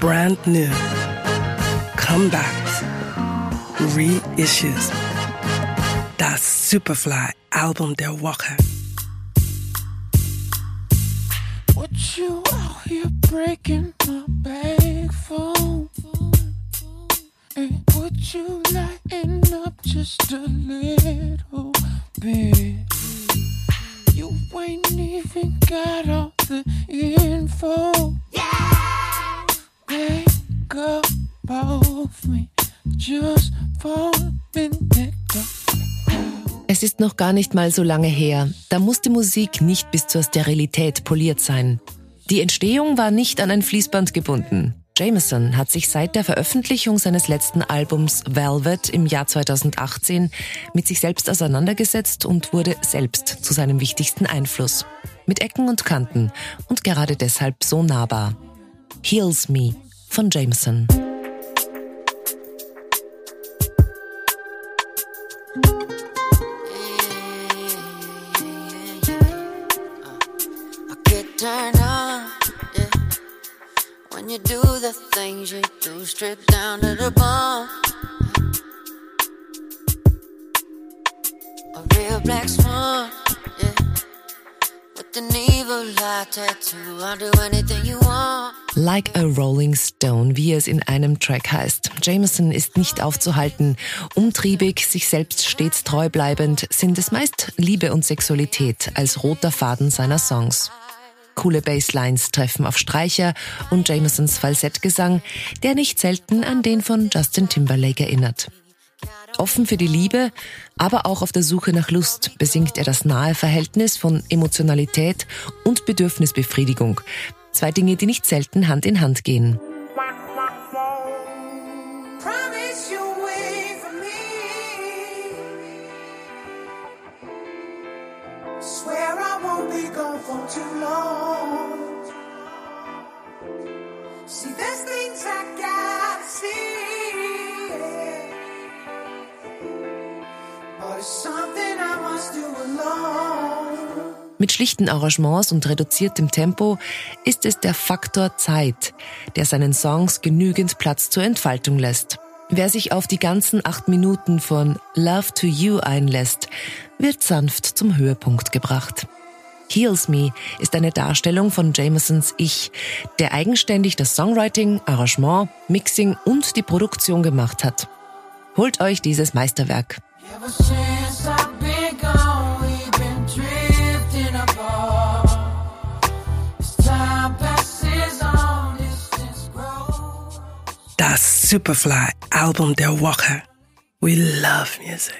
brand new, comebacks, reissues. That Superfly Album der Woche. What you out here breaking my bag for? And would you lighten up just a little bit? You ain't even got all the Es ist noch gar nicht mal so lange her. Da musste Musik nicht bis zur Sterilität poliert sein. Die Entstehung war nicht an ein Fließband gebunden. Jameson hat sich seit der Veröffentlichung seines letzten Albums Velvet im Jahr 2018 mit sich selbst auseinandergesetzt und wurde selbst zu seinem wichtigsten Einfluss. Mit Ecken und Kanten und gerade deshalb so nahbar. Heals Me von Jameson. Turn on, yeah. When you do the things you do, straight down to the bone. A real black swan, yeah. With an evil eye tattoo, I'll do anything you want. Like a Rolling Stone, wie es in einem Track heißt. Jameson ist nicht aufzuhalten. Umtriebig, sich selbst stets treu bleibend, sind es meist Liebe und Sexualität als roter Faden seiner Songs. Coole Basslines treffen auf Streicher und Jamesons Falsettgesang, der nicht selten an den von Justin Timberlake erinnert. Offen für die Liebe, aber auch auf der Suche nach Lust besingt er das nahe Verhältnis von Emotionalität und Bedürfnisbefriedigung. Zwei Dinge, die nicht selten Hand in Hand gehen. Swear I won't be gone for too long. See, there's things I gotta see. But it's something I must do alone. Mit schlichten Arrangements und reduziertem Tempo ist es der Faktor Zeit, der seinen Songs genügend Platz zur Entfaltung lässt. Wer sich auf die ganzen acht Minuten von Love to You einlässt, wird sanft zum Höhepunkt gebracht. Heals Me ist eine Darstellung von Jamesons Ich, der eigenständig das Songwriting, Arrangement, Mixing und die Produktion gemacht hat. Holt euch dieses Meisterwerk. Das Superfly Album der Woche. We love music.